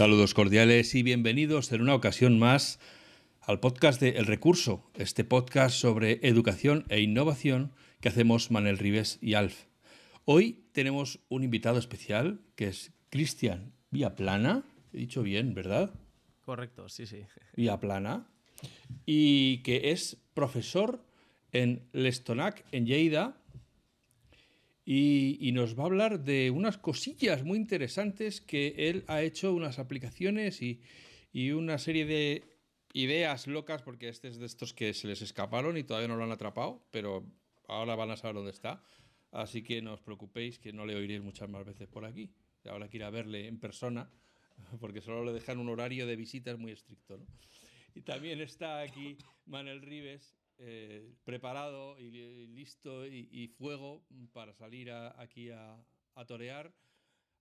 Saludos cordiales y bienvenidos en una ocasión más al podcast de El Recurso, este podcast sobre educación e innovación que hacemos Manel Rives y Alf. Hoy tenemos un invitado especial que es Cristian Viaplana, he dicho bien, ¿verdad? Correcto, sí, sí. Vía Plana, y que es profesor en Lestonac, en Lleida, y, y, nos va a hablar de unas cosillas muy interesantes que él ha hecho, unas aplicaciones y, y, una serie de ideas locas, porque este es de estos que se les escaparon y todavía no lo han atrapado, pero ahora van a saber dónde está. Así que no os preocupéis, que no le oiréis muchas más veces por aquí. Ahora que ir a verle en persona porque solo le dejan un horario de visitas muy estricto. ¿no? Y también está aquí Manuel Rives, eh, preparado y listo y, fuego para salir aquí a, a torear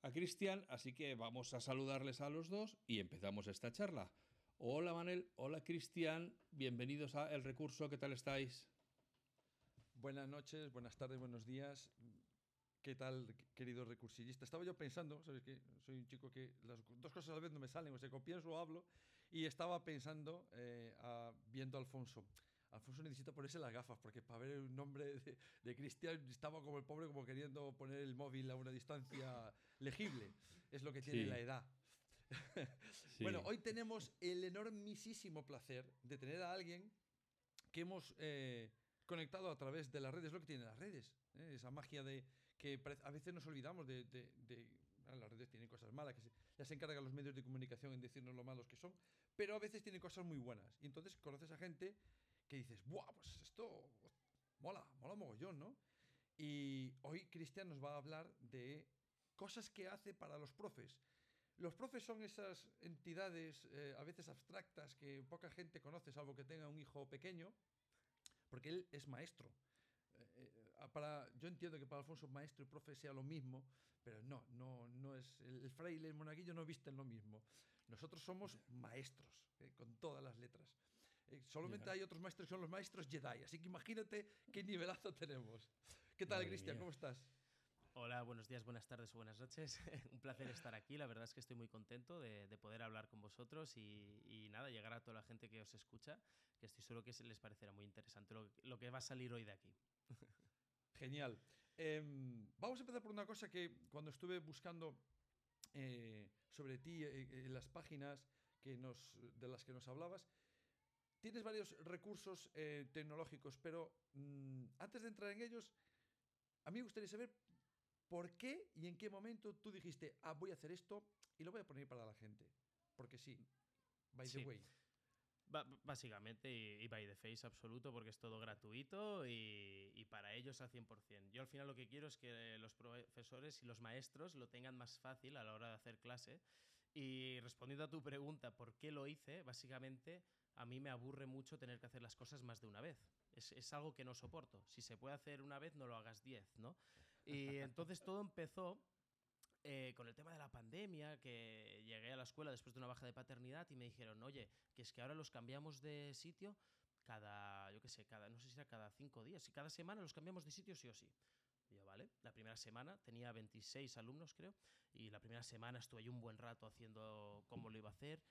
a Cristian, así que vamos a saludarles a los dos y empezamos esta charla. Hola Manel, hola Cristian, bienvenidos a El Recurso, ¿qué tal estáis? Buenas noches, buenas tardes, buenos días. ¿Qué tal, querido recursillista? Estaba yo pensando, ¿sabes qué? Soy un chico que las dos cosas a la no me salen, o sea, o pienso o hablo, y estaba pensando, eh, viendo a Alfonso. Alfonso necesita ponerse las gafas, porque para ver el nombre de, de Cristian estaba como el pobre, como queriendo poner el móvil a una distancia legible. Es lo que tiene Sí. la edad. Sí. Bueno, hoy tenemos el enormisísimo placer de tener a alguien que hemos eh, conectado a través de las redes, lo que tienen las redes, ¿eh? esa magia de que a veces nos olvidamos de... de- de- las redes tienen cosas malas, que se, ya se encargan los medios de comunicación en decirnos lo malos que son, pero a veces tienen cosas muy buenas. Y entonces conoces a gente que dices, ¡buah! Pues esto mola, mola mogollón, ¿no? Y hoy Cristian nos va a hablar de cosas que hace para los profes. Los profes son esas entidades eh, a veces abstractas que poca gente conoce, salvo que tenga un hijo pequeño, porque él es maestro. Eh, eh, para, yo entiendo que para Alfonso maestro y profe sea lo mismo, pero no, no, no es. El, el fraile y el monaguillo no visten lo mismo. Nosotros somos maestros, eh, con todas las letras. Eh, solamente hay otros maestros que son los maestros Jedi, así que imagínate qué nivelazo tenemos. ¿Qué tal, Cristian? ¿Cómo estás? Hola, buenos días, buenas tardes o buenas noches. Un placer estar aquí. La verdad es que estoy muy contento de, de poder hablar con vosotros y, y nada, llegar a toda la gente que os escucha, que estoy seguro que se les parecerá muy interesante lo, lo que va a salir hoy de aquí. Genial. Em, vamos a empezar por una cosa que cuando estuve buscando eh, sobre ti eh, eh, en las páginas que nos, de las que nos hablabas, tienes varios recursos eh, tecnológicos, pero mm, antes de entrar en ellos, a mí me gustaría saber por qué y en qué momento tú dijiste, ah, voy a hacer esto y lo voy a poner para la gente. Porque sí, by the Sí. way. Ba- básicamente, y, y by the face absoluto, porque es todo gratuito y, y para ellos al 100%. Yo al final lo que quiero es que los profesores y los maestros lo tengan más fácil a la hora de hacer clase. Y respondiendo a tu pregunta, ¿por qué lo hice? Básicamente, a mí me aburre mucho tener que hacer las cosas más de una vez. Es, es algo que no soporto. Si se puede hacer una vez, no lo hagas diez, ¿no? Y entonces todo empezó eh, con el tema de la pandemia, que llegué a la escuela después de una baja de paternidad y me dijeron, oye, que es que ahora los cambiamos de sitio cada, yo qué sé, cada, no sé si era cada cinco días, y cada semana los cambiamos de sitio sí o sí. Y yo, vale, la primera semana tenía 26 alumnos, creo, y la primera semana estuve yo un buen rato haciendo cómo lo iba a hacer.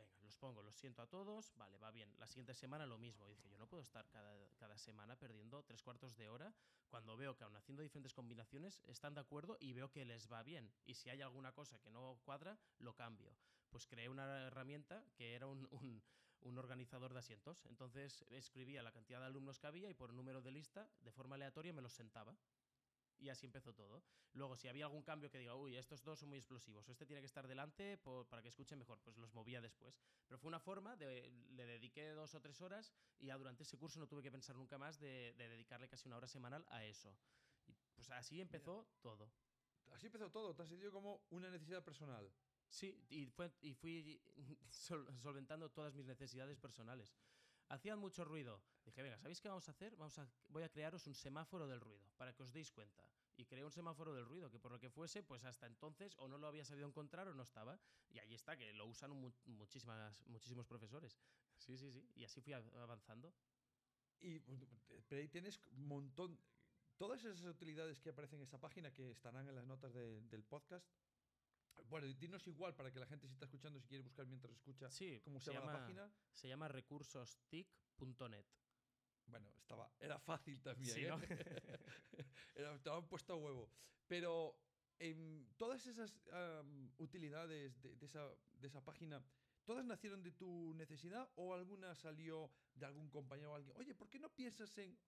Venga, los pongo, los siento a todos, vale, va bien. La siguiente semana lo mismo. Y dije, yo no puedo estar cada, cada semana perdiendo tres cuartos de hora cuando veo que aun haciendo diferentes combinaciones están de acuerdo y veo que les va bien. Y si hay alguna cosa que no cuadra, lo cambio. Pues creé una herramienta que era un, un, un organizador de asientos. Entonces escribía la cantidad de alumnos que había y por número de lista, de forma aleatoria, me los sentaba. Y así empezó todo. Luego, si había algún cambio que diga, uy, estos dos son muy explosivos, o este tiene que estar delante por- para que escuche mejor, pues los movía después. Pero fue una forma de. Le dediqué dos o tres horas y ya durante ese curso no tuve que pensar nunca más de, de dedicarle casi una hora semanal a eso. Y pues así empezó todo. Así empezó todo, te has sentido como una necesidad personal. Sí, y, fue, y fui sol- solventando todas mis necesidades personales. Hacían mucho ruido. Dije, venga, ¿sabéis qué vamos a hacer? Vamos a, voy a crearos un semáforo del ruido, para que os deis cuenta. Y creé un semáforo del ruido, que por lo que fuese, pues hasta entonces o no lo había sabido encontrar o no estaba. Y ahí está, que lo usan mu- muchísimas, muchísimos profesores. Sí, sí, sí. Y así fui av- avanzando. Y pero ahí tienes un montón. Todas esas utilidades que aparecen en esa página que estarán en las notas de- del podcast. Bueno, dinos igual para que la gente si está escuchando, si quiere buscar mientras escucha Sí, cómo se, se llama, la llama- página. Se llama recursostic.net. Bueno, estaba, era fácil también. Sí, ¿eh? ¿no? Era- estaban puesto a huevo. Pero em, todas esas utilidades de, de esa, de esa página, ¿todas nacieron de tu necesidad o alguna salió de algún compañero o alguien? Oye, ¿por qué no piensas en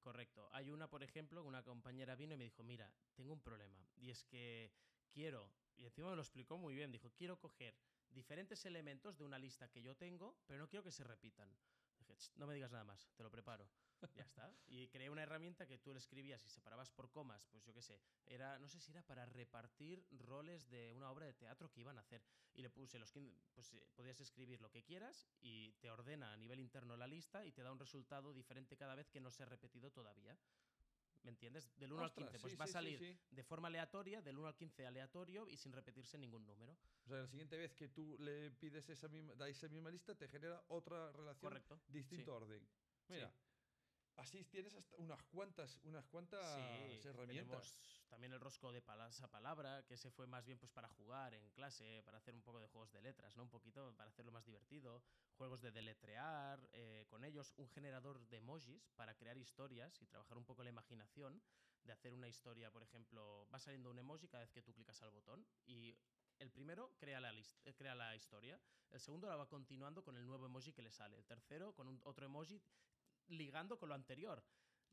Correcto. Hay una, por ejemplo, una compañera vino y me dijo, mira, tengo un problema. Y es que quiero, y encima me lo explicó muy bien, dijo, quiero coger diferentes elementos de una lista que yo tengo, pero no quiero que se repitan. Dije, "Ch, no me digas nada más, te lo preparo. ya está. Y creé una herramienta que tú le escribías y separabas por comas, pues yo qué sé, era, no sé si era para repartir roles de una obra de teatro que iban a hacer. Y le puse los 15, pues eh, podías escribir lo que quieras y te ordena a nivel interno la lista y te da un resultado diferente cada vez que no se ha repetido todavía. ¿Me entiendes? Del 1 Ostras, al 15, pues sí, va a sí, salir sí. de forma aleatoria, del 1 al 15 aleatorio y sin repetirse ningún número. O sea, la siguiente vez que tú le pides esa misma, da esa misma lista, te genera otra relación Correcto. distinto orden. Mira, así tienes hasta unas cuantas, unas cuantas Sí, herramientas. tenemos también el rosco de palabra palabra, que se fue más bien pues para jugar en clase, para hacer un poco de juegos de letras, ¿no? Un poquito para hacerlo más divertido, juegos de deletrear, eh, con ellos un generador de emojis para crear historias y trabajar un poco la imaginación de hacer una historia, por ejemplo, va saliendo un emoji cada vez que tú clicas al botón y el primero crea la, list- eh, crea la historia, el segundo la va continuando con el nuevo emoji que le sale, el tercero con otro emoji ligando con lo anterior.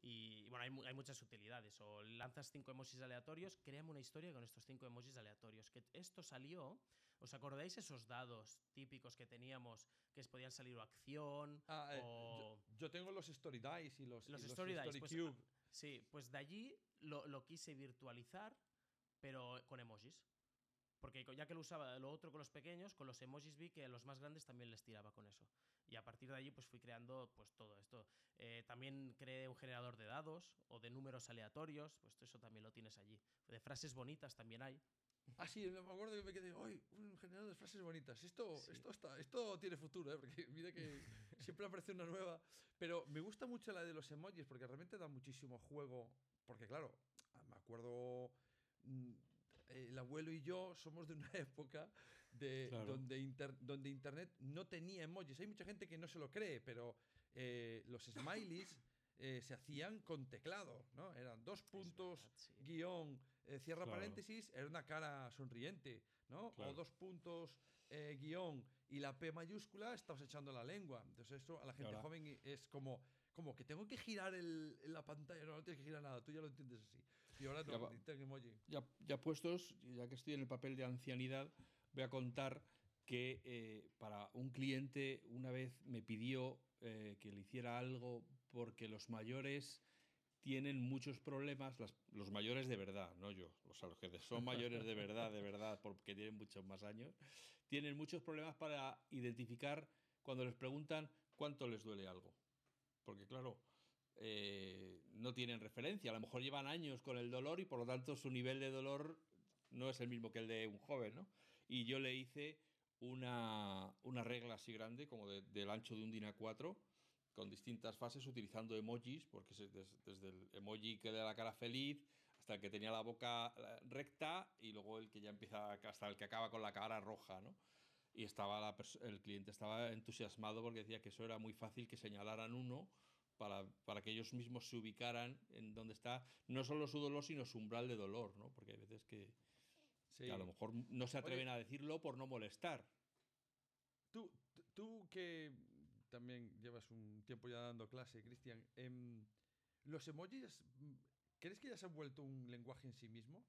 Y bueno, hay, hay muchas utilidades. O lanzas cinco emojis aleatorios, créame una historia con estos cinco emojis aleatorios. Que esto salió. ¿Os acordáis esos dados típicos que teníamos que podían salir o acción Ah, eh, o. yo, yo tengo los Story Dice y los, Los y Story Dice, pues, Cube. Sí, pues de allí lo, lo quise virtualizar, pero con emojis. Porque ya que lo usaba lo otro con los pequeños, con los emojis vi que a los más grandes también les tiraba con eso. Y a partir de allí pues fui creando pues todo esto. Eh, también creé un generador de dados o de números aleatorios, pues eso también lo tienes allí. De frases bonitas también hay. Ah, sí, me acuerdo que me quedé, ¡ay! Un generador de frases bonitas. Esto, Sí. esto, está, esto tiene futuro, ¿eh? Porque mira que siempre aparece una nueva. Pero me gusta mucho la de los emojis porque realmente da muchísimo juego. Porque, claro, ah, me acuerdo. Mm, El abuelo y yo somos de una época de, Claro. donde, inter- donde Internet no tenía emojis. Hay mucha gente que no se lo cree, pero eh, los smileys eh, se hacían con teclado, ¿no? Eran dos puntos, verdad, sí. guion, eh, cierra Claro. paréntesis, era una cara sonriente, ¿no? O dos puntos, eh, guion y la P mayúscula, estabas echando la lengua. Entonces eso a la gente ahora- joven es como, como que tengo que girar el, la pantalla, no, no tienes que girar nada, tú ya lo entiendes así. Y ahora Ya no, emoji. Ya, ya puestos, ya que estoy en el papel de ancianidad, voy a contar que eh, para un cliente una vez me pidió eh, que le hiciera algo porque los mayores tienen muchos problemas, las- los mayores de verdad, no yo, o sea, los que son mayores de verdad, de verdad, porque tienen muchos más años, tienen muchos problemas para identificar cuando les preguntan cuánto les duele algo. Porque claro, eh, no tienen referencia, a lo mejor llevan años con el dolor y por lo tanto su nivel de dolor no es el mismo que el de un joven, ¿no? Y yo le hice una, una regla así grande, como de- del ancho de un DIN A4, con distintas fases utilizando emojis, porque desde el emoji que le da la cara feliz hasta el que tenía la boca recta y luego el que ya empieza hasta el que acaba con la cara roja, ¿no? Y estaba el cliente estaba entusiasmado porque decía que eso era muy fácil que señalaran uno para, para que ellos mismos se ubicaran en donde está no solo su dolor, sino su umbral de dolor, ¿no? Porque hay veces que, Sí. que a lo mejor no se atreven a decirlo por no molestar. Tú, tú- que también llevas un tiempo ya dando clase, Cristian, em, ¿los emojis crees que ya se han vuelto un lenguaje en sí mismo?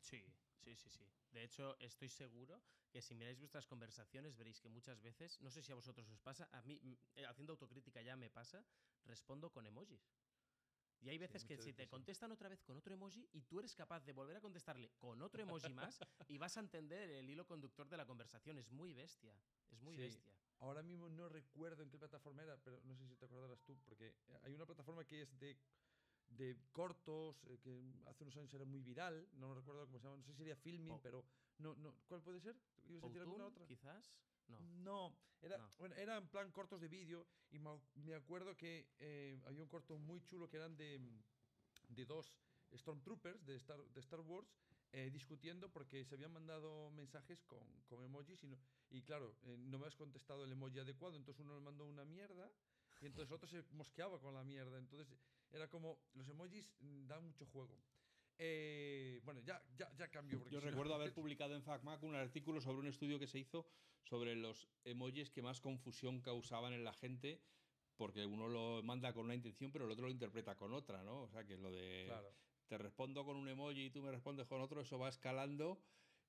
Sí, sí, sí, sí. De hecho, estoy seguro que si miráis vuestras conversaciones veréis que muchas veces, no sé si a vosotros os pasa, a mí, mm, eh, haciendo autocrítica ya me pasa, respondo con emojis. Y hay veces que si te sí. contestan otra vez con otro emoji y tú eres capaz de volver a contestarle con otro emoji más y vas a entender el hilo conductor de la conversación. Es muy bestia. Es muy Sí. bestia. Ahora mismo no recuerdo en qué plataforma era, pero no sé si te acordarás tú, porque hay una plataforma que es de, de cortos, eh, que hace unos años era muy viral, no recuerdo cómo se llama, no sé si sería Filming, Po- pero no, no, ¿cuál puede ser? ¿Ibas a decir alguna otra? quizás? No. No, era, No. Bueno, era en plan cortos de vídeo y me, acuerdo que eh, había un corto muy chulo que eran de, de dos Stormtroopers de Star, de Star Wars eh, discutiendo porque se habían mandado mensajes con, con emojis y, no- y claro, eh, no me has contestado el emoji adecuado, entonces uno le mandó una mierda y entonces otro se mosqueaba con la mierda. Entonces era como, los emojis dan mucho juego. Eh, bueno, ya, ya, ya cambió. porque Yo recuerdo haber publicado en FacMac un artículo sobre un estudio que se hizo sobre los emojis que más confusión causaban en la gente, porque uno lo manda con una intención, pero el otro lo interpreta con otra, ¿no? O sea, que lo de Claro. te respondo con un emoji y tú me respondes con otro, eso va escalando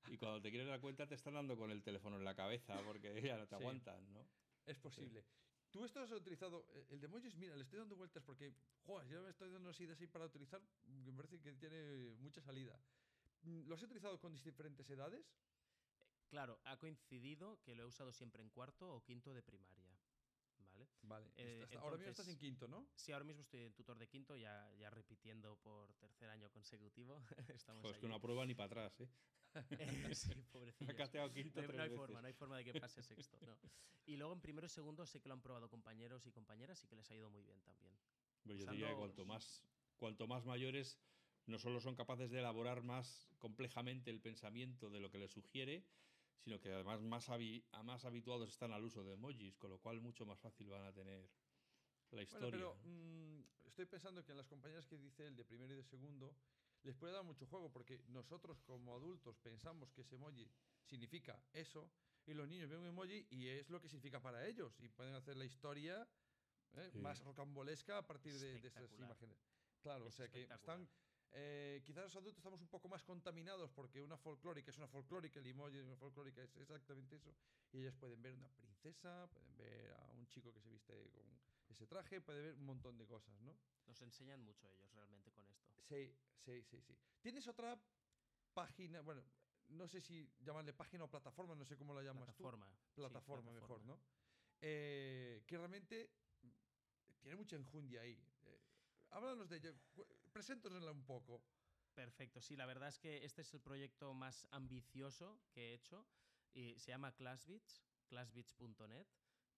y cuando te quieres dar cuenta te están dando con el teléfono en la cabeza porque ya no te Sí. aguantan, ¿no? Es posible. ¿Tú esto has utilizado? eh, El de emojis, mira, le estoy dando vueltas porque, joder, yo me estoy dando así de así para utilizar, me parece que tiene mucha salida. Mm, ¿Lo has utilizado con diferentes edades? Claro, ha coincidido que lo he usado siempre en cuarto o quinto de primaria. ¿Vale? Vale. Eh, hasta- ahora mismo estás en entonces- quinto, ¿no? Sí, ahora mismo estoy en tutor de quinto, ya, ya repitiendo por tercer año consecutivo. Estamos Joder, es que allí. una prueba ni para atrás, ¿eh? sí, pobrecillos. Acá te hago quinto No no hay veces. forma, no hay forma de que pase sexto. no. Y luego en primero y segundo sé que lo han probado compañeros y compañeras y que les ha ido muy bien también. Pero yo diría que cuanto más, cuanto más mayores no solo son capaces de elaborar más complejamente el pensamiento de lo que les sugiere, sino que además más, habi- a más habituados están al uso de emojis, con lo cual mucho más fácil van a tener la historia. Bueno, pero ¿no? mm, estoy pensando que en las compañeras que dice el de primero y de segundo les puede dar mucho juego porque nosotros como adultos pensamos que ese emoji significa eso y los niños ven un emoji y es lo que significa para ellos y pueden hacer la historia ¿eh? Sí. más rocambolesca a partir de, de esas imágenes. Claro, o Es sea que están... eh, quizás los adultos estamos un poco más contaminados porque una folclórica es una folclórica, el emoji de una folclórica es exactamente eso. Y ellas pueden ver una princesa, pueden ver a un chico que se viste con ese traje, puede ver un montón de cosas, ¿no? Nos enseñan mucho ellos realmente con esto. Sí, sí, sí, sí. ¿Tienes otra página? Bueno, no sé si llamarle página o plataforma, no sé cómo la llamas Plataforma. tú. sí, Plataforma, mejor, plataforma. ¿no? Eh, que realmente tiene mucha enjundia ahí. Eh, háblanos de ella, cu- preséntanosla un poco. Perfecto, sí, la verdad es que este es el proyecto más ambicioso que he hecho y se llama Classbits, classbits.net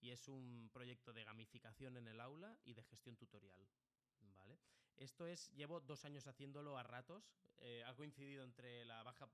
y es un proyecto de gamificación en el aula y de gestión tutorial. ¿Vale? Esto es, llevo dos años haciéndolo a ratos, eh, ha coincidido entre la baja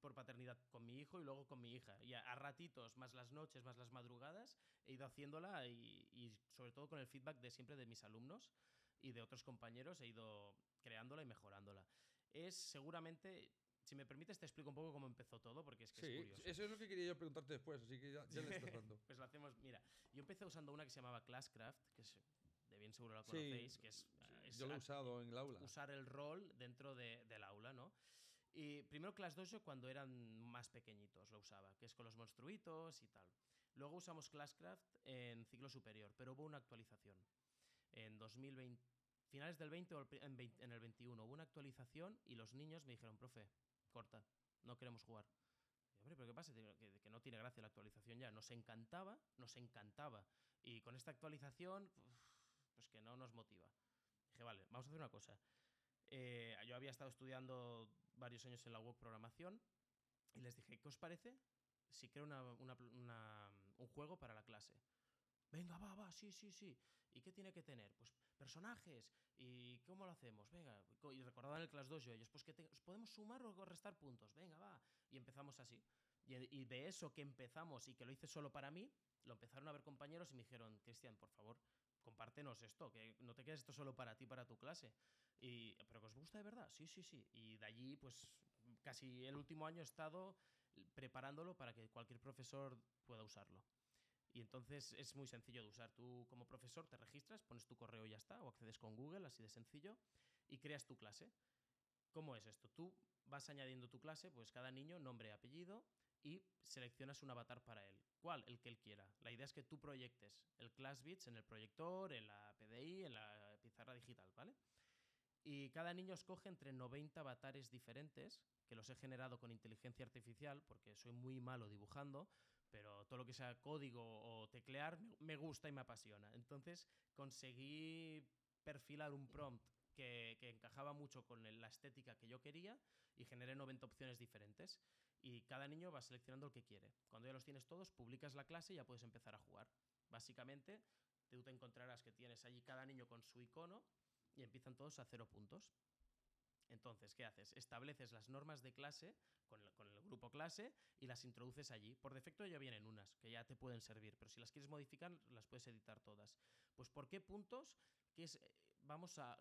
por paternidad con mi hijo y luego con mi hija. Y a, ratitos, más las noches, más las madrugadas, he ido haciéndola y sobre todo con el feedback de siempre de mis alumnos y de otros compañeros, he ido creándola y mejorándola es seguramente, si me permites, te explico un poco cómo empezó todo, porque es que es curioso. eso es lo que quería yo preguntarte después, así que ya, ya le estás dando. pues lo hacemos, mira, yo empecé usando una que se llamaba Classcraft, que es, de bien seguro la Sí, conocéis, que es, Sí, es yo lo he usado en el aula. usar el rol dentro de- del aula, ¿no? Y primero Class Dojo cuando eran más pequeñitos lo usaba, que es con los monstruitos y tal. Luego usamos Classcraft en ciclo superior, pero hubo una actualización. En 2020, finales del 20 o el pri- en, 20 en el 21 hubo una actualización y los niños me dijeron, profe, corta, no queremos jugar. Y, Hombre, pero ¿qué pasa? Que, que no tiene gracia la actualización ya. Nos encantaba, nos encantaba. Y con esta actualización, pues que no nos motiva. Dije, vale, vamos a hacer una cosa. Eh, yo había estado estudiando varios años en la web programación y les dije, ¿qué os parece si creo una- una una- un juego para la clase? Venga, va, va, sí, sí, sí. ¿Y qué tiene que tener? Pues personajes. ¿Y cómo lo hacemos? Venga. Y recordaban el Class 2 ellos, pues que te- podemos sumar o restar puntos. Venga, va. Y empezamos así. Y, y de eso que empezamos y que lo hice solo para mí, lo empezaron a ver compañeros y me dijeron, Cristian, por favor, compártenos esto, que no te quedes esto solo para ti, para tu clase. Y, ¿Pero que os gusta de verdad? Sí, sí, sí. Y de allí, pues casi el último año he estado preparándolo para que cualquier profesor pueda usarlo. Y entonces es muy sencillo de usar. Tú como profesor te registras, pones tu correo y ya está, o accedes con Google, así de sencillo, y creas tu clase. ¿Cómo es esto? Tú vas añadiendo tu clase, pues cada niño, nombre, apellido, y seleccionas un avatar para él. ¿Cuál? El que él quiera. La idea es que tú proyectes el ClassBits en el proyector, en la PDI, en la pizarra digital, ¿vale? Y cada niño escoge entre 90 avatares diferentes, que los he generado con inteligencia artificial, porque soy muy malo dibujando, pero todo lo que sea código o teclear me- gusta y me apasiona. Entonces conseguí perfilar un prompt que, encajaba mucho con la estética que yo quería y generé 90 opciones diferentes. Y cada niño va seleccionando el que quiere. Cuando ya los tienes todos, publicas la clase y ya puedes empezar a jugar. Básicamente, tú te encontrarás que tienes allí cada niño con su icono y empiezan todos a cero puntos. Entonces, ¿qué haces? Estableces las normas de clase con el, grupo clase y las introduces allí. Por defecto ya vienen unas, que ya te pueden servir, pero si las quieres modificar, las puedes editar todas. Pues ¿por qué puntos? ¿Qué es, eh, vamos a,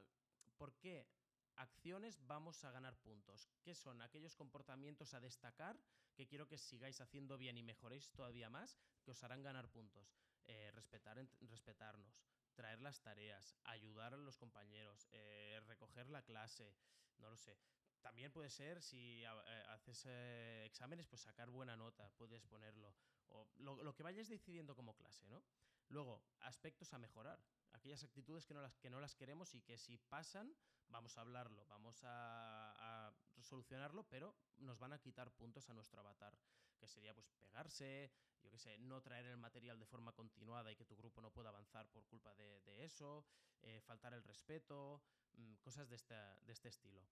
¿Por qué acciones vamos a ganar puntos? ¿Qué son aquellos comportamientos a destacar que quiero que sigáis haciendo bien y mejoréis todavía más, que os harán ganar puntos? Eh, respetar, respetarnos, traer las tareas, ayudar a los compañeros, eh, recoger la clase, no lo sé. También puede ser, si eh, haces eh, exámenes, pues sacar buena nota, puedes ponerlo. O lo, que vayáis decidiendo como clase, ¿no? Luego, aspectos a mejorar. Aquellas actitudes que no las, que no las queremos y que si pasan, vamos a hablarlo, vamos a solucionarlo, pero nos van a quitar puntos a nuestro avatar. Que sería pues pegarse, yo qué sé, no traer el material de forma continuada y que tu grupo no pueda avanzar por culpa de, de eso, eh, faltar el respeto, mm, cosas de, esta- de este estilo.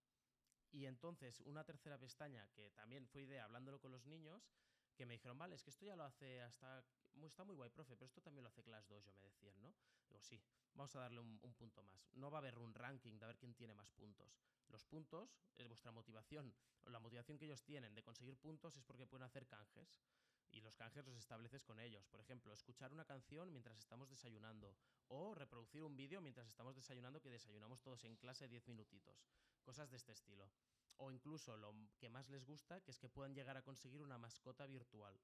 Y entonces, una tercera pestaña que también fue idea hablándolo con los niños, que me dijeron, vale, es que esto ya lo hace hasta. Está muy guay, profe, pero esto también lo hace Class Dojo, me decían, ¿no? Digo, sí, vamos a darle un, un punto más. No va a haber un ranking de ver quién tiene más puntos. Los puntos es vuestra motivación. La motivación que ellos tienen de conseguir puntos es porque pueden hacer canjes. Y los canjes los estableces con ellos. Por ejemplo, escuchar una canción mientras estamos desayunando. O reproducir un vídeo mientras estamos desayunando, que desayunamos todos en clase 10 minutitos. Cosas de este estilo. O incluso lo que más les gusta, que es que puedan llegar a conseguir una mascota virtual.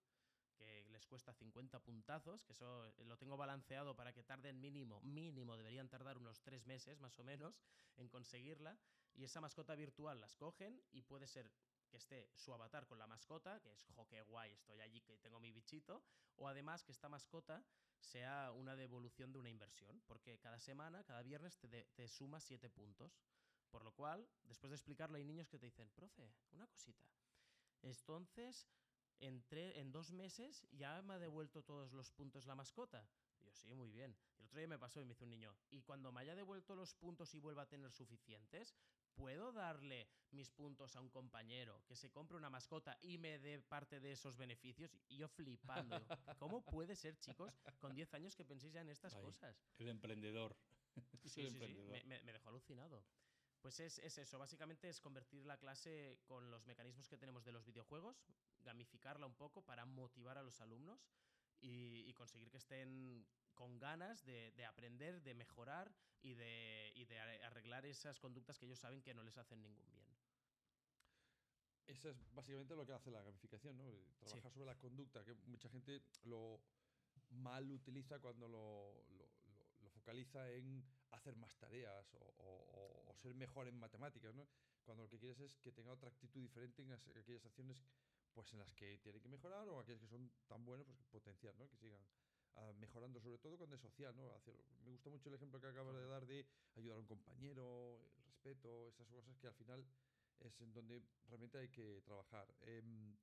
Que les cuesta 50 puntazos, que eso eh, lo tengo balanceado para que tarden mínimo, mínimo, deberían tardar unos 3 meses más o menos en conseguirla. Y esa mascota virtual las cogen y puede ser que esté su avatar con la mascota, que es, jo, qué guay, estoy allí que tengo mi bichito, o además que esta mascota sea una devolución de una inversión, porque cada semana, cada viernes te suma 7 puntos. Por lo cual, después de explicarlo, hay niños que te dicen, profe, una cosita. Entonces, entre, en dos meses ya me ha devuelto todos los puntos la mascota. Y yo, sí, muy bien. El otro día me pasó y me hizo un niño, y cuando me haya devuelto los puntos y vuelva a tener suficientes, ¿puedo darle mis puntos a un compañero que se compre una mascota y me dé parte de esos beneficios? Y yo flipando. digo, ¿Cómo puede ser, chicos, con 10 años que penséis ya en estas Ahí. cosas? El emprendedor. Sí, el sí, emprendedor. me dejó alucinado. Pues es, es eso, básicamente es convertir la clase con los mecanismos que tenemos de los videojuegos, gamificarla un poco para motivar a los alumnos y, y conseguir que estén con ganas de, de aprender, de mejorar y de, y de ar- arreglar esas conductas que ellos saben que no les hacen ningún bien. Eso es básicamente lo que hace la gamificación, ¿no? Eh, Trabajar sobre la conducta, que mucha gente lo mal utiliza cuando lo, lo- lo- lo focaliza en hacer más tareas o, o- o- o ser mejor en matemáticas, ¿no? Cuando lo que quieres es que tenga otra actitud diferente en as- aquellas acciones pues en las que tiene que mejorar o aquellas que son tan buenas, pues potenciar, ¿no? Que sigan ah, mejorando, sobre todo cuando es social, ¿no? Hacer, me gusta mucho el ejemplo que acabas de dar de ayudar a un compañero, el respeto, esas cosas que al final es en donde realmente hay que trabajar. Em,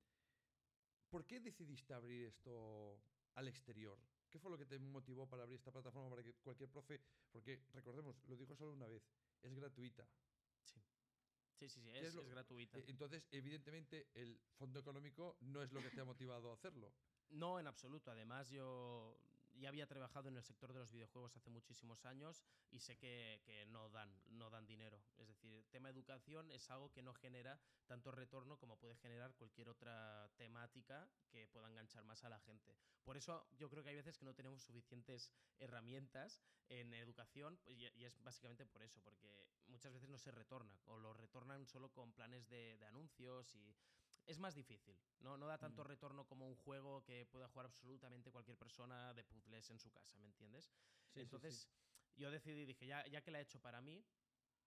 ¿Por qué decidiste abrir esto al exterior? ¿Qué fue lo que te motivó para abrir esta plataforma para que cualquier profe, porque recordemos, lo dijo solo una vez, es gratuita. Sí, sí, sí, ¿Qué es, es lo- es gratuita. E- Entonces, evidentemente, el fondo económico no es lo que te ha motivado a hacerlo. No, en absoluto. Además, yo ya había trabajado en el sector de los videojuegos hace muchísimos años y sé que, que no dan, no dan dinero. Es decir, el tema educación es algo que no genera tanto retorno como puede generar cualquier otra temática que pueda enganchar más a la gente. Por eso yo creo que hay veces que no tenemos suficientes herramientas en educación pues, y, es básicamente por eso, porque muchas veces no se retorna o lo retornan solo con planes de, de anuncios y es más difícil. ¿no? no da tanto Mm. retorno como un juego que pueda jugar absolutamente cualquier persona de puzzles en su casa, ¿me entiendes? Entonces, yo decidí, dije, ya, ya que la he hecho para mí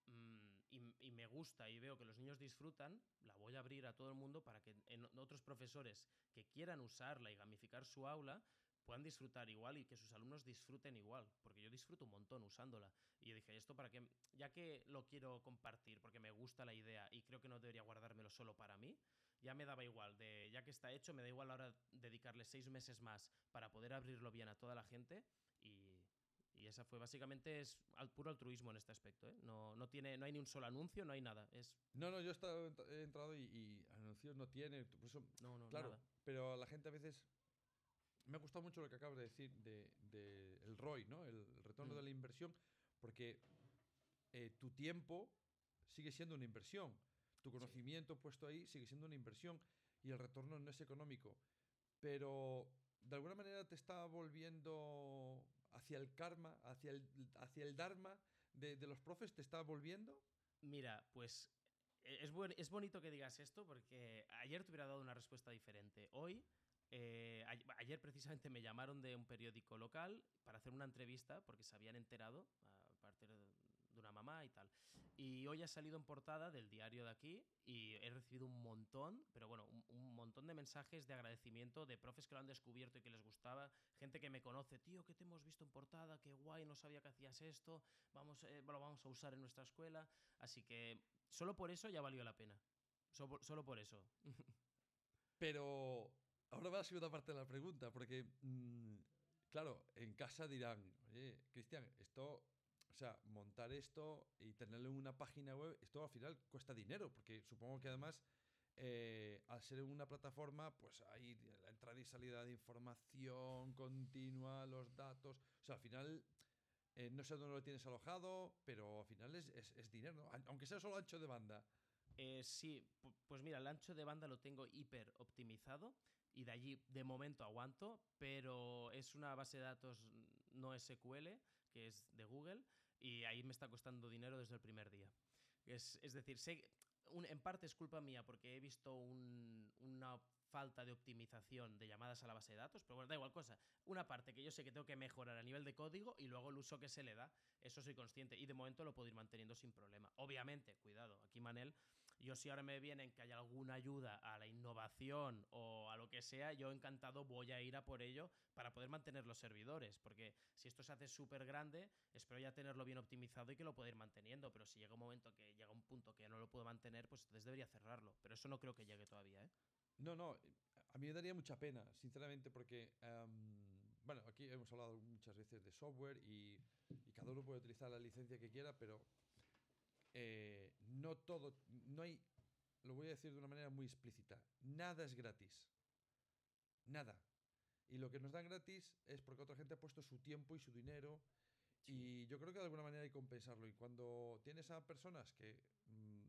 mm, y, y me gusta y veo que los niños disfrutan, la voy a abrir a todo el mundo para que en otros profesores que quieran usarla y gamificar su aula puedan disfrutar igual y que sus alumnos disfruten igual, porque yo disfruto un montón usándola. Y yo dije, esto para que, ya que lo quiero compartir, porque me gusta la idea y creo que no debería guardármelo solo para mí, ya me daba igual, de ya que está hecho, me da igual ahora dedicarle seis meses más para poder abrirlo bien a toda la gente y, y esa fue básicamente es al puro altruismo en este aspecto. ¿eh? No, no, tiene, no hay ni un solo anuncio, no hay nada. Es, No, no, yo he, estado- he entrado y, y anuncios no tiene. Por eso, no, no, claro, nada. pero la gente a veces. Me ha gustado mucho lo que acabas de decir de, de el ROI, ¿no? El, el retorno Mm. de la inversión, porque eh, tu tiempo sigue siendo una inversión. Tu conocimiento puesto ahí sigue siendo una inversión y el retorno no es económico. Pero de alguna manera te está volviendo hacia el karma, hacia el, hacia el dharma de, de los profes, te está volviendo. Mira, pues eh, es, buen- es bonito que digas esto porque ayer te hubiera dado una respuesta diferente. Hoy, eh, ayer precisamente me llamaron de un periódico local para hacer una entrevista porque se habían enterado a partir de una mamá y tal. Y hoy ha salido en portada del diario de aquí y he recibido un montón, pero bueno, un, montón de mensajes de agradecimiento de profes que lo han descubierto y que les gustaba, gente que me conoce, tío, que te hemos visto en portada, qué guay, no sabía que hacías esto, vamos, eh, lo vamos a usar en nuestra escuela. Así que solo por eso ya valió la pena. Solo, solo por eso. Pero ahora va la segunda parte de la pregunta, porque, mm, claro, en casa dirán, oye, Cristian, esto, sea, montar esto y tenerlo en una página web, esto al final cuesta dinero, porque supongo que además, eh, al ser una plataforma, pues hay la entrada y salida de información continua, los datos, o sea, al final... eh, no sé dónde lo tienes alojado, pero al final es, es- dinero, ¿no? aunque sea solo ancho de banda. Eh, sí, pu- pues mira, el ancho de banda lo tengo hiper optimizado y de allí de momento aguanto, pero es una base de datos no SQL, que es de Google, y ahí me está costando dinero desde el primer día. Es, es decir, sé, un- en parte es culpa mía porque he visto un- una falta de optimización de llamadas a la base de datos, pero bueno, da igual cosa. Una parte que yo sé que tengo que mejorar a nivel de código y luego el uso que se le da, eso soy consciente y de momento lo puedo ir manteniendo sin problema. Obviamente, cuidado, aquí Manel, yo si ahora me vienen que haya alguna ayuda a la innovación o a lo que sea, yo encantado voy a ir a por ello para poder mantener los servidores, porque si esto se hace súper grande, espero ya tenerlo bien optimizado y que lo pueda ir manteniendo, pero si llega un momento que llega un punto que ya no lo puedo mantener, pues entonces debería cerrarlo, pero eso no creo que llegue todavía, ¿eh? No, no, a mí me daría mucha pena, sinceramente, porque, em, bueno, aquí hemos hablado muchas veces de software y cada uno puede utilizar la licencia que quiera, pero eh, no todo, no hay, lo voy a decir de una manera muy explícita, nada es gratis. Nada. Y lo que nos dan gratis es porque otra gente ha puesto su tiempo y su dinero. Y yo creo que de alguna manera hay que compensarlo. Y cuando tienes a personas que mm,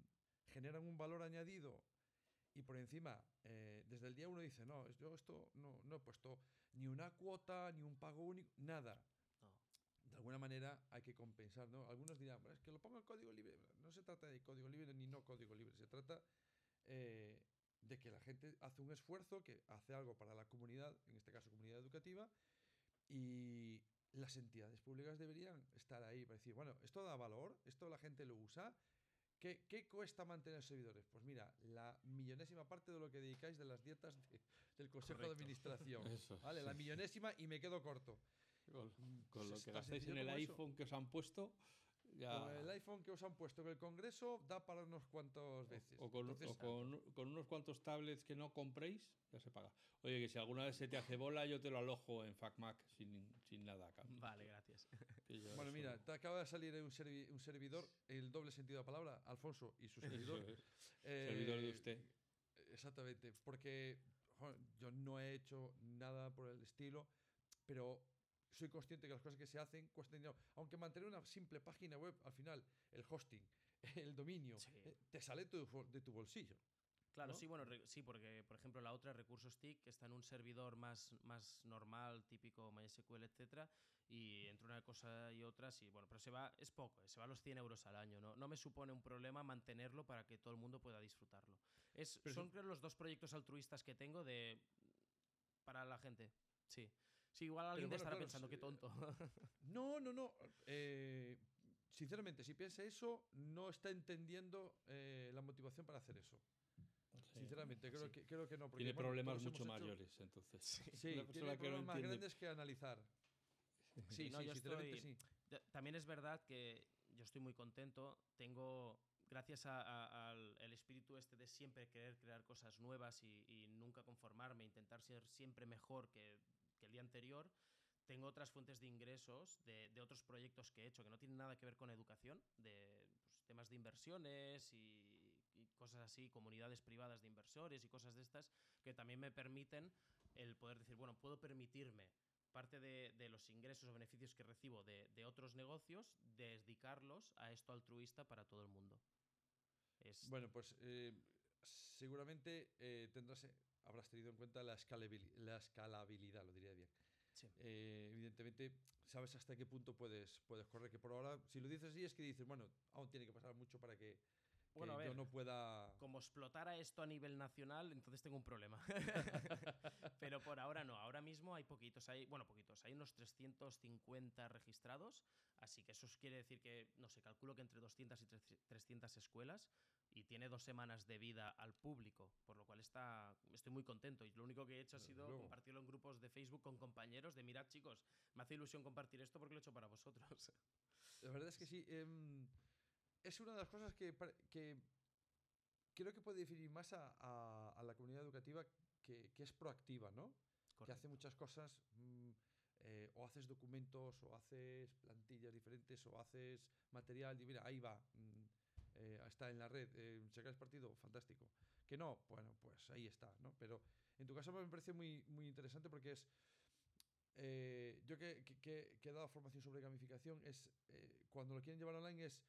generan un valor añadido y por encima, eh, desde el día uno dice, no, yo esto no, no he puesto ni una cuota, ni un pago único, nada. De alguna manera hay que compensar, ¿no? Algunos dirán, "Bueno, es que lo pongo en código libre. No se trata de código libre ni no código libre, se trata eh, de que la gente hace un esfuerzo, que hace algo para la comunidad, en este caso comunidad educativa, y las entidades públicas deberían estar ahí para decir, bueno, esto da valor, esto la gente lo usa. ¿Qué, qué cuesta mantener servidores? Pues mira, la millonésima parte de lo que dedicáis de las dietas de- del Consejo de. Administración. Eso, ¿Vale? La millonésima y me quedo corto. Con, Mm, con pues lo es que gastáis en el como eso. iPhone que os han puesto, ya. Con el iPhone que os han puesto en el Congreso da para unos cuantos veces. O con, Entonces, o con- con unos cuantos tablets que no compréis, ya se paga. Oye, que si alguna vez se te hace bola, yo te lo alojo en FacMac sin, sin nada acá. Vale, gracias. Bueno, mira, te acaba de salir un, servi- un servidor, el doble sentido de la palabra, Alfonso y su servidor. es, servidor de Eh, usted. Exactamente, porque joder, yo no he hecho nada por el estilo, pero soy consciente que las cosas que se hacen cuestan dinero. Aunque mantener una simple página web, al final, el hosting, el dominio, Sí. eh, te sale tu de tu bolsillo. Claro, ¿no? sí, bueno, sí, porque por ejemplo la otra, Recursos TIC, que está en un servidor más, más normal, típico MySQL, etcétera, y entre una cosa y otra, sí, bueno, pero se va, es poco, eh, se va a los 100 euros al año, ¿no? No me supone un problema mantenerlo para que todo el mundo pueda disfrutarlo. Es, Pero son creo los dos proyectos altruistas que tengo de para la gente, sí. Sí, igual alguien bueno, estará claro, pensando, sí, qué tonto. No, no, no. eh, sinceramente, si piensa eso, no está entendiendo eh, la motivación para hacer eso. Sinceramente, creo, Sí. que, creo que no. Porque, Tiene bueno, problemas mucho hecho- mayores, entonces. Sí, Una tiene persona que no problemas más entiende- grandes que analizar. Sí, no, sí, yo estoy- sí. También es verdad que yo estoy muy contento. Tengo, gracias a- a- al el espíritu este de siempre querer crear cosas nuevas y, y nunca conformarme, intentar ser siempre mejor que, que el día anterior, tengo otras fuentes de ingresos de, otros proyectos que he hecho que no tienen nada que ver con educación, de pues, temas de inversiones y, cosas así, comunidades privadas de inversores y cosas de estas, que también me permiten el poder decir, bueno, puedo permitirme parte de, los ingresos o beneficios que recibo de, otros negocios, dedicarlos a esto altruista para todo el mundo. Bueno, pues eh, seguramente eh, tendrás, eh, habrás tenido en cuenta la, escalabili- la escalabilidad, lo diría bien. Sí. Eh, evidentemente, sabes hasta qué punto puedes, puedes correr, que por ahora, si lo dices así, es que dices, bueno, aún tiene que pasar mucho para que, que Bueno, a yo ver, no pueda... como explotara esto a nivel nacional, entonces tengo un problema. Pero por ahora no. Ahora mismo hay poquitos, hay, bueno, poquitos, hay unos 350 registrados, así que eso quiere decir que, no sé, calculo que entre 200 y 300 escuelas y tiene dos semanas de vida al público, por lo cual está, estoy muy contento y lo único que he hecho ha sido luego. compartirlo en grupos de Facebook con compañeros de, mirad chicos, me hace ilusión compartir esto porque lo he hecho para vosotros. La verdad es que sí. em, es una de las cosas que, que creo que puede definir más a, a- a la comunidad educativa que, que es proactiva, ¿no? Que hace muchas cosas, mm, eh, o haces documentos, o haces plantillas diferentes, o haces material, y mira, ahí va, mm, eh, está en la red, eh, sacáis partido, fantástico. Que no, bueno, pues ahí está, ¿no? Pero en tu caso me parece muy, muy interesante porque es... eh, yo que, que- he dado formación sobre gamificación, es eh, cuando lo quieren llevar online es,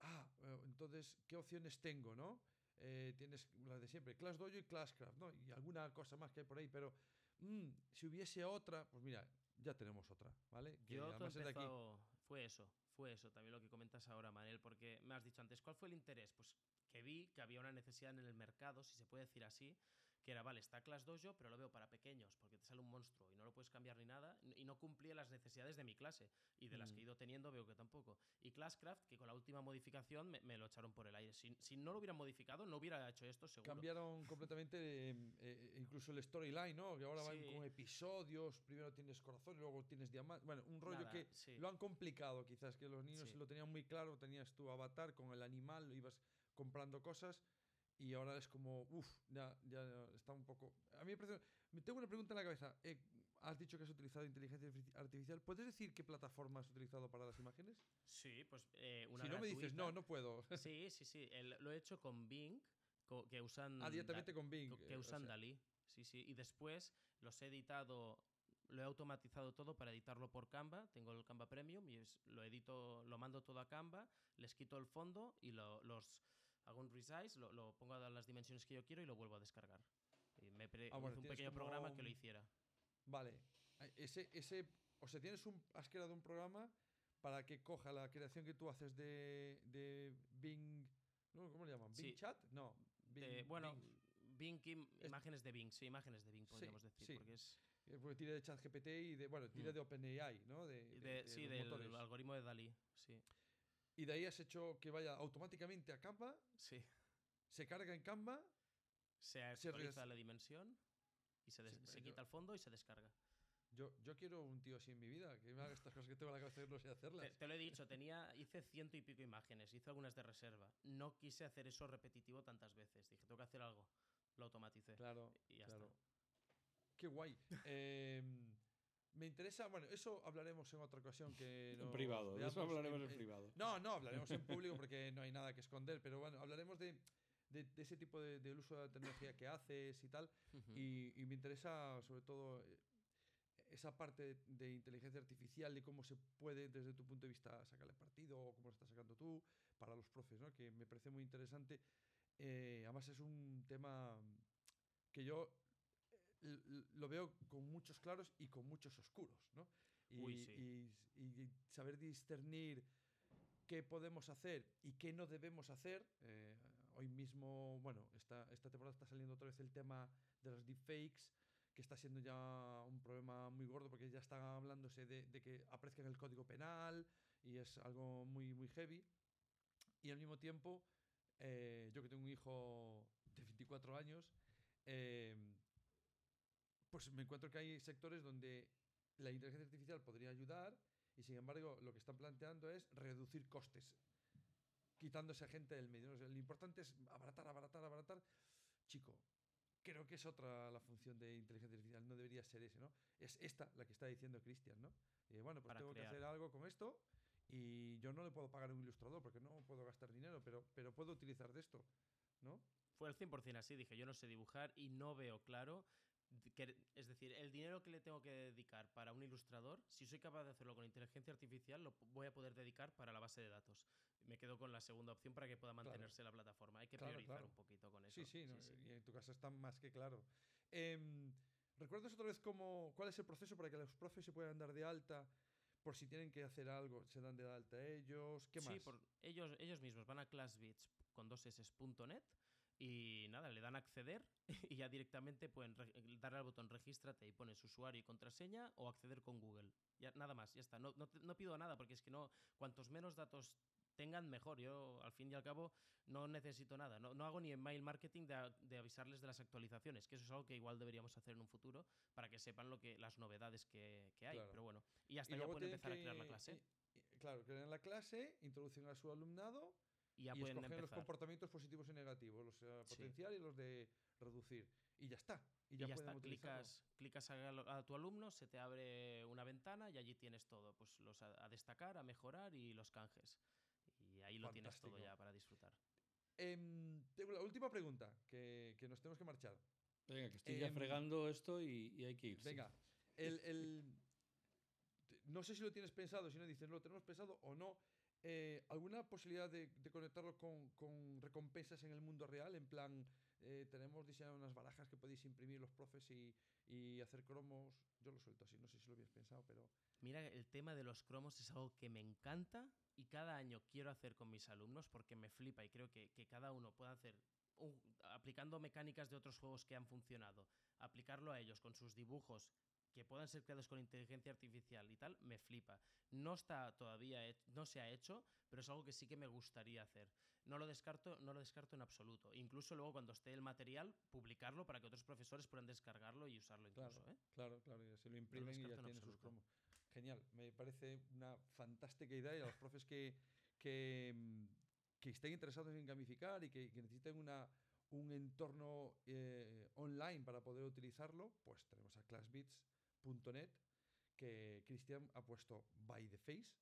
ah, eh, entonces, ¿qué opciones tengo, no? Tienes la de siempre, Clash Dojo y Clashcraft, ¿no? Y alguna cosa más que hay por ahí, pero mm, si hubiese otra, pues mira, ya tenemos otra, ¿vale? Que Yo todo además es de aquí. empezó, fue eso, fue eso, también lo que comentas ahora, Manel, porque me has dicho antes, ¿cuál fue el interés? Pues que vi que había una necesidad en el mercado, si se puede decir así, que era, vale, está Clash Dojo, pero lo veo para pequeños, porque te sale un monstruo y no lo puedes cambiar ni nada, y no cumplía las necesidades de mi clase, y de las que he Mm. ido teniendo veo que tampoco. Y Clashcraft, que con la última modificación me, me lo echaron por el aire. Si, si no lo hubieran modificado, no hubiera hecho esto, seguro. Cambiaron completamente eh, eh, incluso el storyline, ¿no? Que ahora van Sí. con episodios, primero tienes corazón y luego tienes diamante. Bueno, un rollo Nada, que sí. lo han complicado quizás, que los niños Sí. lo tenían muy claro, tenías tu avatar con el animal, lo ibas comprando cosas y ahora es como, uff, ya, ya está un poco... A mí me parece... Me tengo una pregunta en la cabeza. Eh, has dicho que has utilizado inteligencia artifici- artificial. ¿Puedes decir qué plataforma has utilizado para las imágenes? Sí, pues eh, una si no me dices, no, no puedo. Sí, sí, sí. el- lo he hecho con Bing, que usan. ah, directamente Da- con Bing. eh, que o usan sea, Dalí. Sí, sí. Y después los he editado, lo he automatizado todo para editarlo por Canva. Tengo el Canva Premium y es- lo edito, lo mando todo a Canva, les quito el fondo y lo- los hago un resize, lo, lo pongo a las dimensiones que yo quiero y lo vuelvo a descargar. Y me pre- Ah, bueno, hice un pequeño programa que lo un- hiciera. Vale. Eh, Ese, ese, o sea, tienes un, has creado un programa para que coja la creación que tú haces de, de Bing, ¿no? ¿cómo le llaman? Bing Sí. Chat, no. Bing, De- bueno, Bing, Bing, im- Es- imágenes de Bing, sí, imágenes de Bing, Sí, podríamos decir, sí. porque es eh, porque tira de ChatGPT y de, bueno, tira Mm. de OpenAI, ¿no? De, de- sí, del motores. algoritmo de Dalí, sí. Y de ahí has hecho que vaya automáticamente a Canva, Sí. se carga en Canva. Se Se actualiza res- la dimensión y se, Sí, se yo- quita el fondo y se descarga. Yo, yo quiero un tío así en mi vida, que me haga estas cosas que tengo en la cabeza y no sé hacerlas. Te, te lo he dicho, tenía, hice ciento y pico imágenes, hice algunas de reserva. No quise hacer eso repetitivo tantas veces. Dije, tengo que hacer algo. Lo automaticé. Claro, y ya claro. está. Qué guay. Em, me interesa, bueno, eso hablaremos en otra ocasión que En privado, de eso hablaremos en privado. No, no, hablaremos en público porque no hay nada que esconder, pero bueno, hablaremos de, de- de ese tipo de, del uso de la tecnología que haces y tal. Y, y me interesa sobre todo eh, esa parte de inteligencia artificial y cómo se puede desde tu punto de vista sacarle partido o cómo lo estás sacando tú para los profes, ¿no? que me parece muy interesante. Eh, además es un tema que yo lo veo con muchos claros y con muchos oscuros. ¿no? Y, Uy, sí. y- y saber discernir qué podemos hacer y qué no debemos hacer. eh, hoy mismo, bueno, esta, esta temporada está saliendo otra vez el tema de los deepfakes, que está siendo ya un problema muy gordo porque ya está hablándose de, de que aparezca en el código penal y es algo muy, muy heavy. Y al mismo tiempo, eh, yo que tengo un hijo 24 años, eh, pues me encuentro que hay sectores donde la inteligencia artificial podría ayudar y sin embargo lo que están planteando es reducir costes, quitándose a gente del medio. O sea, lo importante es abaratar, abaratar, abaratar. Chico, creo que es otra la función de inteligencia artificial, no debería ser ese, ¿no? Es esta la que está diciendo Cristian, ¿no? Eh, bueno, pues Para tengo crear. que hacer algo con esto y yo no le puedo pagar a un ilustrador porque no puedo gastar dinero, pero, pero puedo utilizar de esto, ¿no? Fue al 100% así, dije, yo no sé dibujar y no veo claro. Que- es decir, el dinero que le tengo que dedicar para un ilustrador, si soy capaz de hacerlo con inteligencia artificial, lo voy a poder dedicar para la base de datos. Me quedo con la segunda opción para que pueda mantenerse la plataforma. Hay que Claro, priorizar claro. un poquito con eso. Sí, sí, no, y en tu caso está más que claro. Em, ¿Recuerdas otra vez cómo, cuál es el proceso para que los profes se puedan dar de alta? Por si tienen que hacer algo, se dan de alta ellos. ¿Qué sí, más? por- ellos, ellos mismos van a classbits con dos y nada, le dan a acceder y ya directamente pueden re- darle al botón regístrate y pones usuario y contraseña o acceder con Google. Ya, nada más, ya está. No, no, no pido nada porque es que no, cuantos menos datos tengan, mejor. Yo, al fin y al cabo, no necesito nada. No, no hago ni email marketing de, de avisarles de las actualizaciones, que eso es algo que igual deberíamos hacer en un futuro para que sepan lo que, las novedades que, que hay. Claro. Pero bueno, y hasta Y ya pueden empezar a crear la clase y- claro, crean la clase, introducen a su alumnado y ya y pueden escogen los empezar. comportamientos positivos y negativos, los eh, Sí. potenciar y los de reducir. Y ya está. Y Y ya, ya, pueden está, clicas, clicas a, a tu alumno, se te abre una ventana y allí tienes todo, pues los a, a destacar, a mejorar y los canjes. Y ahí lo tienes todo ya para disfrutar. Em, tengo la última pregunta, que, que nos tenemos que marchar. Venga, que estoy ya Em, fregando esto y, y hay que irse. Venga, el, el- no sé si lo tienes pensado, si no dices, lo tenemos pensado o no. Eh, ¿Alguna posibilidad de, de conectarlo con, con recompensas en el mundo real? En plan, eh, tenemos diseñado unas barajas que podéis imprimir los profes y, y hacer cromos. Yo lo suelto así, no sé si lo habías pensado, pero. Mira, el tema de los cromos es algo que me encanta y cada año quiero hacer con mis alumnos porque me flipa y creo que, que cada uno pueda hacer, un- aplicando mecánicas de otros juegos que han funcionado, aplicarlo a ellos con sus dibujos que puedan ser creados con inteligencia artificial y tal, me flipa. No está todavía, he- no se ha hecho, pero es algo que sí que me gustaría hacer. No lo descarto, no lo descarto en absoluto. Incluso luego cuando esté el material, publicarlo para que otros profesores puedan descargarlo y usarlo incluso. Claro, ¿eh? claro, claro, ya se lo imprimen y ya tienen sus cromos. Genial, me parece una fantástica idea y a los profes que, que, que estén interesados en gamificar y que, que necesiten una, un entorno eh, online para poder utilizarlo, pues tenemos a classbits.net que Cristian ha puesto by the face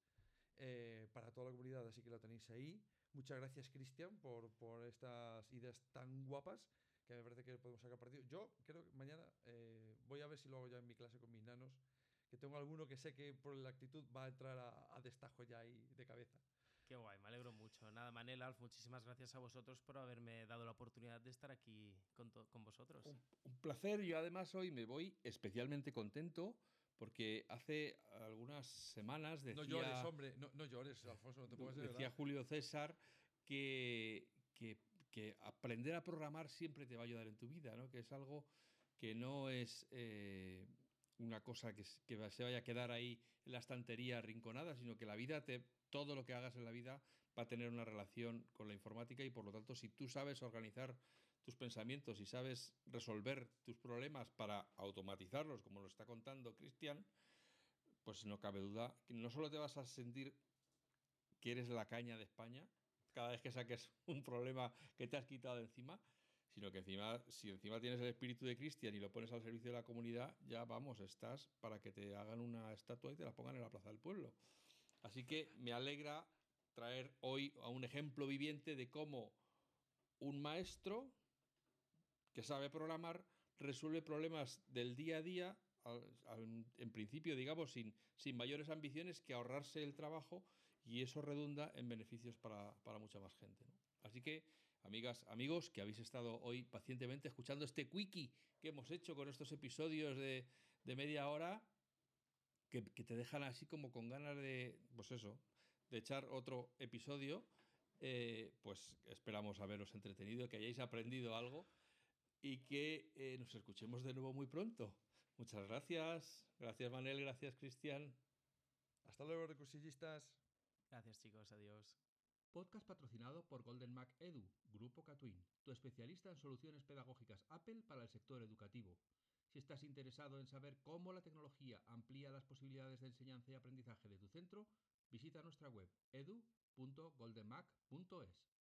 eh, para toda la comunidad, así que lo tenéis ahí. Muchas gracias, Cristian, por, por estas ideas tan guapas que me parece que podemos sacar partido. Yo creo que mañana eh, voy a ver si lo hago ya en mi clase con mis nanos, que tengo alguno que sé que por la actitud va a entrar a destajo ya ahí de cabeza. Qué guay, me alegro mucho. Nada, Manel, Alf, muchísimas gracias a vosotros por haberme dado la oportunidad de estar aquí con, to- con vosotros. Un, un placer. Yo además hoy me voy especialmente contento porque hace algunas semanas decía, No llores, hombre, no, no llores, Alfonso, no te pongas de decía verdad. Julio César que, que, que aprender a programar siempre te va a ayudar en tu vida, ¿no? que es algo que no es eh, una cosa que, que se vaya a quedar ahí en la estantería arrinconada, sino que la vida, te, todo lo que hagas en la vida va a tener una relación con la informática y por lo tanto si tú sabes organizar tus pensamientos y sabes resolver tus problemas para automatizarlos, como lo está contando Cristian, pues no cabe duda que no solo te vas a sentir que eres la caña de España cada vez que saques un problema que te has quitado encima, sino que encima, si encima tienes el espíritu de Cristian y lo pones al servicio de la comunidad, ya vamos, estás para que te hagan una estatua y te la pongan en la plaza del pueblo. Así que me alegra traer hoy a un ejemplo viviente de cómo un maestro que sabe programar resuelve problemas del día a día, en principio, digamos, sin, mayores ambiciones que ahorrarse el trabajo y eso redunda en beneficios para, para mucha más gente. Así que, amigas, amigos, que habéis estado hoy pacientemente escuchando este quickie que hemos hecho con estos episodios de, de media hora, que, que te dejan así como con ganas de, pues eso, de echar otro episodio, eh, pues esperamos haberos entretenido, que hayáis aprendido algo y que eh, nos escuchemos de nuevo muy pronto. Muchas gracias. Gracias, Manel. Gracias, Cristian. Hasta luego, recursillistas. Gracias chicos, adiós. Podcast patrocinado por Golden Mac Edu, Grupo Catwin, tu especialista en soluciones pedagógicas Apple para el sector educativo. Si estás interesado en saber cómo la tecnología amplía las posibilidades de enseñanza y aprendizaje de tu centro, visita nuestra web edu.goldenmac.es.